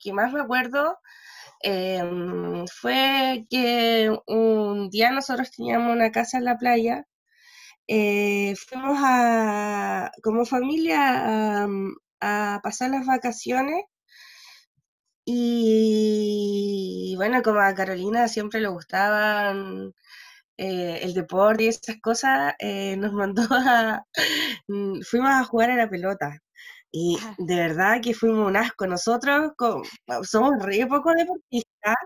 Que más me acuerdo em, fue que un día nosotros teníamos una casa en la playa, eh, fuimos a, como familia a, pasar las vacaciones y bueno, como a Carolina siempre le gustaban eh, el deporte y esas cosas, eh, nos mandó a, mm, fuimos a jugar a la pelota. Y de verdad que fuimos un asco. Nosotros somos re poco deportistas.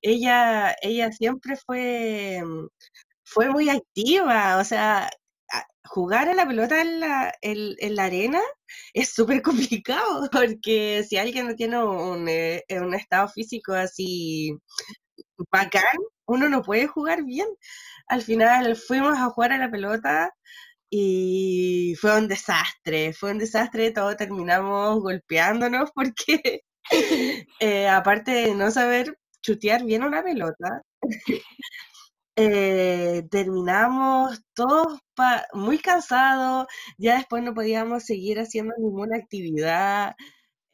Ella, ella siempre fue, mm, fue muy activa. O sea, jugar a la pelota en la, en, la arena es súper complicado porque si alguien no tiene un, eh, un estado físico así bacán, uno no puede jugar bien. Al final fuimos a jugar a la pelota y fue un desastre, fue un desastre, todos terminamos golpeándonos porque eh, aparte de no saber chutear bien una pelota, eh, terminamos todos muy cansados, ya después no podíamos seguir haciendo ninguna actividad,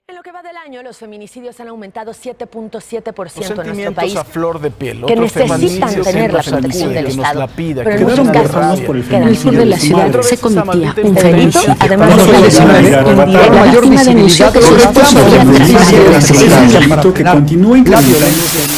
en lo que va del año, los feminicidios han aumentado 7.7% en nuestro país. a flor de piel, que necesitan tener la protección del Estado. Pida, pero en muchos casos, que en el sur de la ciudad se cometía un delito, además de la mayor visibilidad que se delito que continúa incrementando.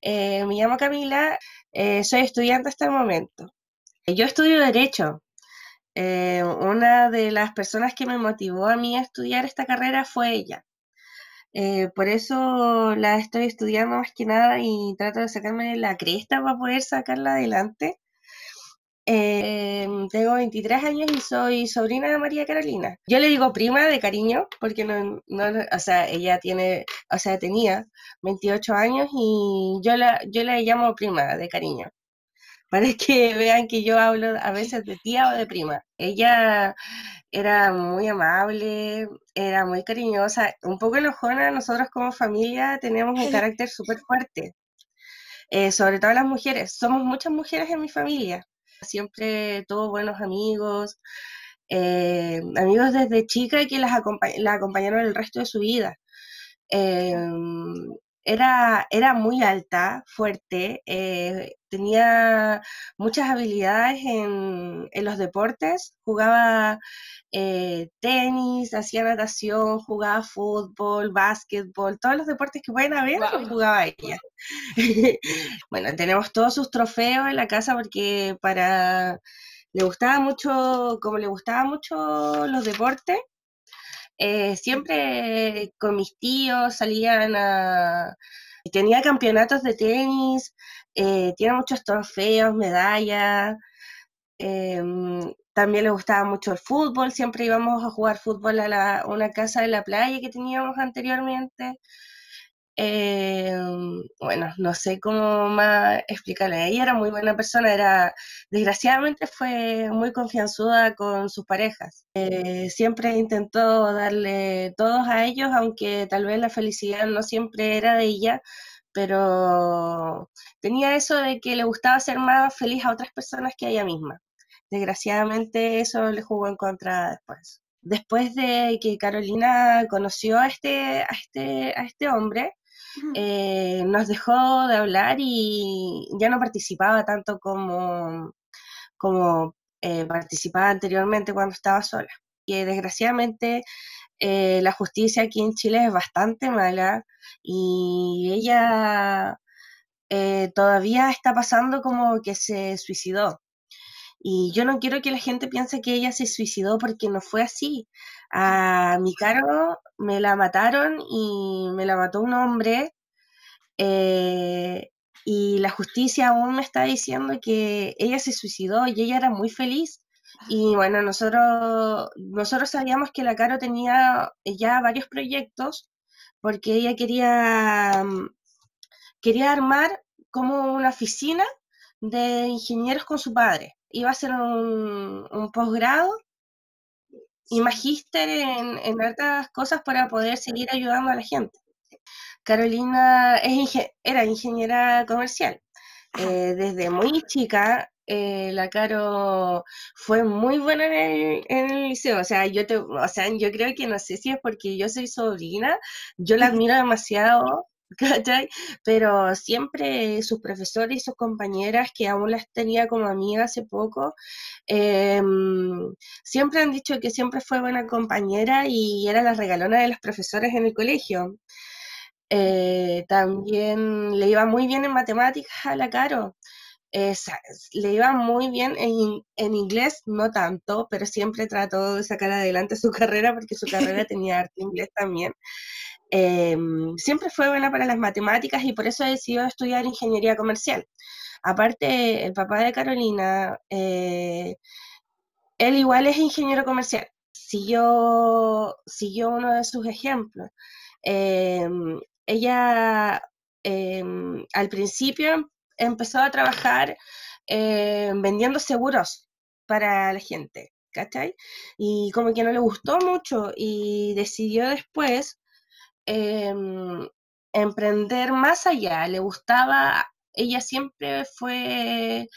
Eh, me llamo Camila, eh, soy estudiante hasta el momento. Yo estudio Derecho. Eh, una de las personas que me motivó a mí a estudiar esta carrera fue ella. por eso la estoy estudiando más que nada y trato de sacarme la cresta para poder sacarla adelante. Em, tengo 23 años y soy sobrina de María Carolina. Yo le digo prima de cariño porque no, o sea, ella tiene, o sea, tenía 28 años y yo la, yo la llamo prima de cariño. Para que vean que yo hablo a veces de tía o de prima. Ella era muy amable, era muy cariñosa, un poco enojona. Nosotros como familia tenemos un carácter súper fuerte. Eh, sobre todo las mujeres. Somos muchas mujeres en mi familia siempre tuvo buenos amigos, eh, amigos desde chica y que las la acompañaron el resto de su vida. Em, era, era muy alta, fuerte, eh, tenía muchas habilidades en, los deportes, jugaba eh, tenis, hacía natación, jugaba fútbol, básquetbol, todos los deportes que pueden haber, jugaba ella. bueno, tenemos todos sus trofeos en la casa porque para le gustaba mucho, como le gustaba mucho los deportes, eh, siempre con mis tíos salían a... Tenía campeonatos de tenis, eh, tiene muchos trofeos, medallas. Em, también le gustaba mucho el fútbol, siempre íbamos a jugar fútbol a una casa de la playa que teníamos anteriormente. Em, bueno, no sé cómo más explicarle. Ella era muy buena persona, era, desgraciadamente fue muy confianzuda con sus parejas. Eh, siempre intentó darle todos a ellos, aunque tal vez la felicidad no siempre era de ella, pero tenía eso de que le gustaba ser más feliz a otras personas que a ella misma. Desgraciadamente eso le jugó en contra después. Después de que Carolina conoció a este, a este, a este hombre, eh, nos dejó de hablar y ya no participaba tanto como, como eh, participaba anteriormente cuando estaba sola. Y desgraciadamente eh, la justicia aquí en Chile es bastante mala y ella todavía está pasando como que se suicidó. Y yo no quiero que la gente piense que ella se suicidó porque no fue así. A mi cargo me la mataron y me la mató un hombre. Eh, y la justicia aún me está diciendo que ella se suicidó y ella era muy feliz. Y bueno, nosotros, nosotros sabíamos que la Caro tenía ya varios proyectos porque ella quería, mm, quería armar como una oficina de ingenieros con su padre iba a hacer un, posgrado y magíster en, en cosas para poder seguir ayudando a la gente. Carolina es era ingeniera comercial. Eh, desde muy chica, eh, la Caro fue muy buena en el, en el, liceo. O sea, yo te, o sea, yo creo que no sé si es porque yo soy sobrina, yo la admiro demasiado. ¿cachai? Pero siempre sus profesores y sus compañeras, que aún las tenía como amiga hace poco, em, siempre han dicho que siempre fue buena compañera y era la regalona de las profesoras en el colegio. Eh, también le iba muy bien en matemáticas a la Caro. Le iba muy bien en, en, inglés, no tanto, pero siempre trató de sacar adelante su carrera porque su carrera tenía arte inglés también. Em, siempre fue buena para las matemáticas y por eso decidió estudiar ingeniería comercial. Aparte, el papá de Carolina, eh, él igual es ingeniero comercial. Siguió, siguió uno de sus ejemplos. Em, ella em, al principio empezó a trabajar vendiendo seguros para la gente, ¿cachai? Y como que no le gustó mucho y decidió después Em, emprender más allá, le gustaba, ella siempre fue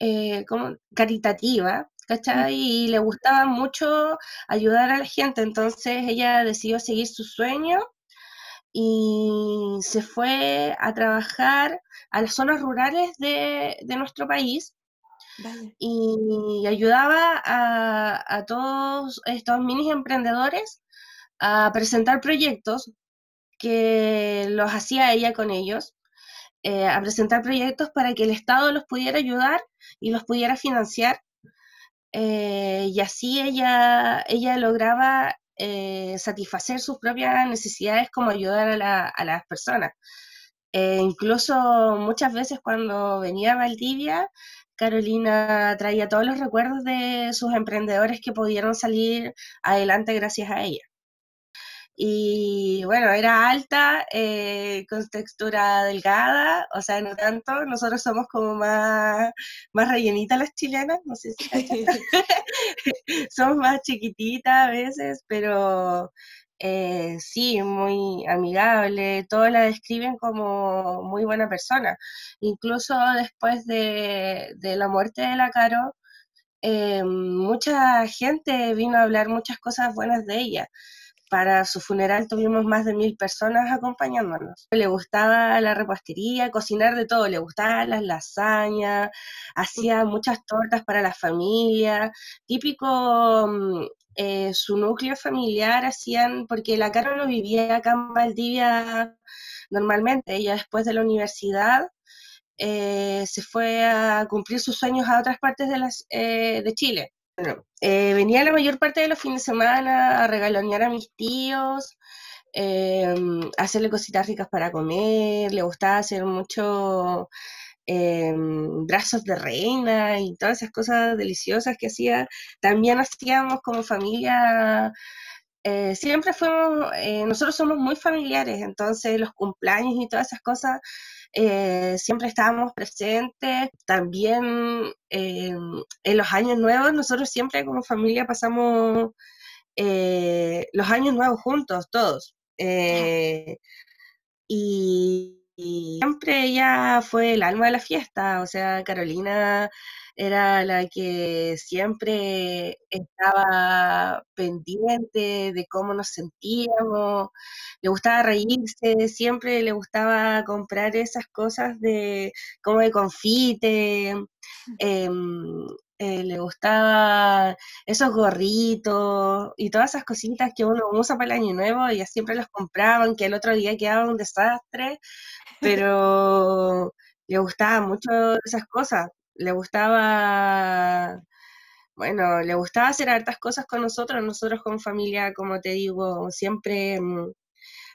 eh, como caritativa, ¿cachai? Y le gustaba mucho ayudar a la gente, entonces ella decidió seguir su sueño y se fue a trabajar a las zonas rurales de, nuestro país y ayudaba a, a, todos estos mini emprendedores a presentar proyectos que los hacía ella con ellos, eh, a presentar proyectos para que el Estado los pudiera ayudar y los pudiera financiar. Eh, y así ella, ella lograba eh, satisfacer sus propias necesidades como ayudar a, las personas. incluso muchas veces cuando venía a Valdivia, Carolina traía todos los recuerdos de sus emprendedores que pudieron salir adelante gracias a ella. Y bueno, era alta, eh, con textura delgada, o sea, no tanto. Nosotros somos como más, más rellenitas las chilenas, no sé si somos más chiquititas a veces, pero eh, sí, muy amigable. Todos la describen como muy buena persona. Incluso después de, de la muerte de la Caro, eh, mucha gente vino a hablar muchas cosas buenas de ella para su funeral tuvimos más de mil personas acompañándonos. Le gustaba la repostería, cocinar de todo, le gustaban las lasañas, hacía muchas tortas para la familia, típico mm, eh, su núcleo familiar hacían, porque la Caro no vivía acá en Valdivia normalmente, ella después de la universidad eh, se fue a cumplir sus sueños a otras partes de, las, eh, de Chile. Bueno, eh, venía la mayor parte de los fines de semana a regalonear a mis tíos, em, hacerle cositas ricas para comer, le gustaba hacer mucho em, brazos de reina y todas esas cosas deliciosas que hacía. También hacíamos como familia, eh, siempre fuimos, eh, nosotros somos muy familiares, entonces los cumpleaños y todas esas cosas eh, siempre estábamos presentes. También eh, en los años nuevos, nosotros siempre como familia pasamos eh, los años nuevos juntos, todos. y, y siempre ella fue el alma de la fiesta, o sea, Carolina era la que siempre estaba pendiente de cómo nos sentíamos, le gustaba reírse, siempre le gustaba comprar esas cosas de como de confite, em, eh, le gustaba esos gorritos y todas esas cositas que uno usa para el año nuevo, y siempre los compraban, que el otro día quedaba un desastre, pero le gustaban mucho esas cosas le gustaba, bueno, le gustaba hacer hartas cosas con nosotros. Nosotros como familia, como te digo, siempre mm,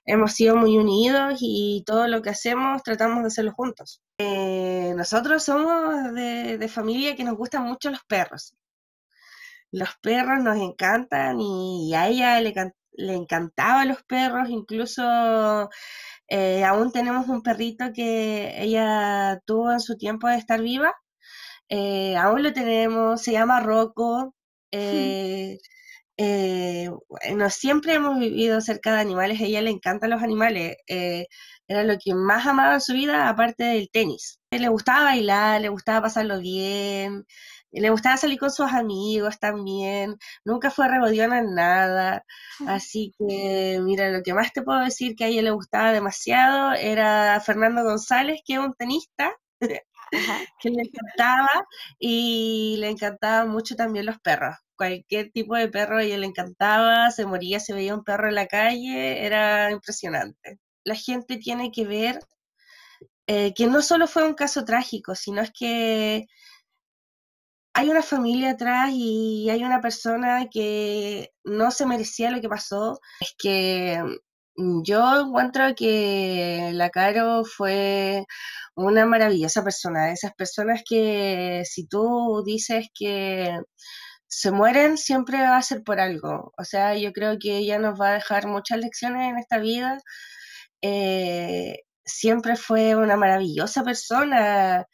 hemos sido muy unidos y todo lo que hacemos tratamos de hacerlo juntos. Eh, nosotros somos de, familia que nos gustan mucho los perros. Los perros nos encantan y a ella le, le encantaban los perros, incluso eh, aún tenemos un perrito que ella tuvo en su tiempo de estar viva eh, aún lo tenemos, se llama Rocco. Eh, eh, bueno, siempre hemos vivido cerca de animales, a ella le encantan los animales, eh, era lo que más amaba en su vida, aparte del tenis. Le gustaba bailar, le gustaba pasarlo bien, le gustaba salir con sus amigos también, nunca fue rebodiona en nada, así que mira, lo que más te puedo decir que a ella le gustaba demasiado era Fernando González, que es un tenista, que le encantaba y le encantaban mucho también los perros cualquier tipo de perro a ella le encantaba, se moría, se veía un perro en la calle, era impresionante. La gente tiene que ver eh, que no solo fue un caso trágico, sino es que hay una familia atrás y hay una persona que no se merecía lo que pasó. Es que yo encuentro que la Caro fue una maravillosa persona, esas personas que si tú dices que se mueren siempre va a ser por algo. O sea, yo creo que ella nos va a dejar muchas lecciones en esta vida. Eh, siempre fue una maravillosa persona.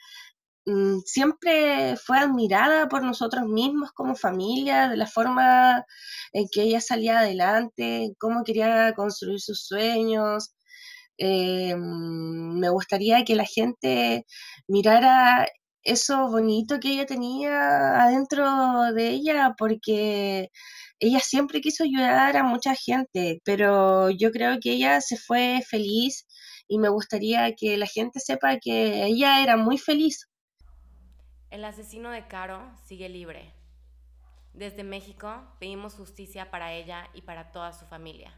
Mm, siempre fue admirada por nosotros mismos como familia, de la forma en que ella salía adelante, cómo quería construir sus sueños. Eh, mm, me gustaría que la gente mirara eso bonito que ella tenía adentro de ella, porque ella siempre quiso ayudar a mucha gente, pero yo creo que ella se fue feliz y me gustaría que la gente sepa que ella era muy feliz. El asesino de Caro sigue libre. Desde México pedimos justicia para ella y para toda su familia.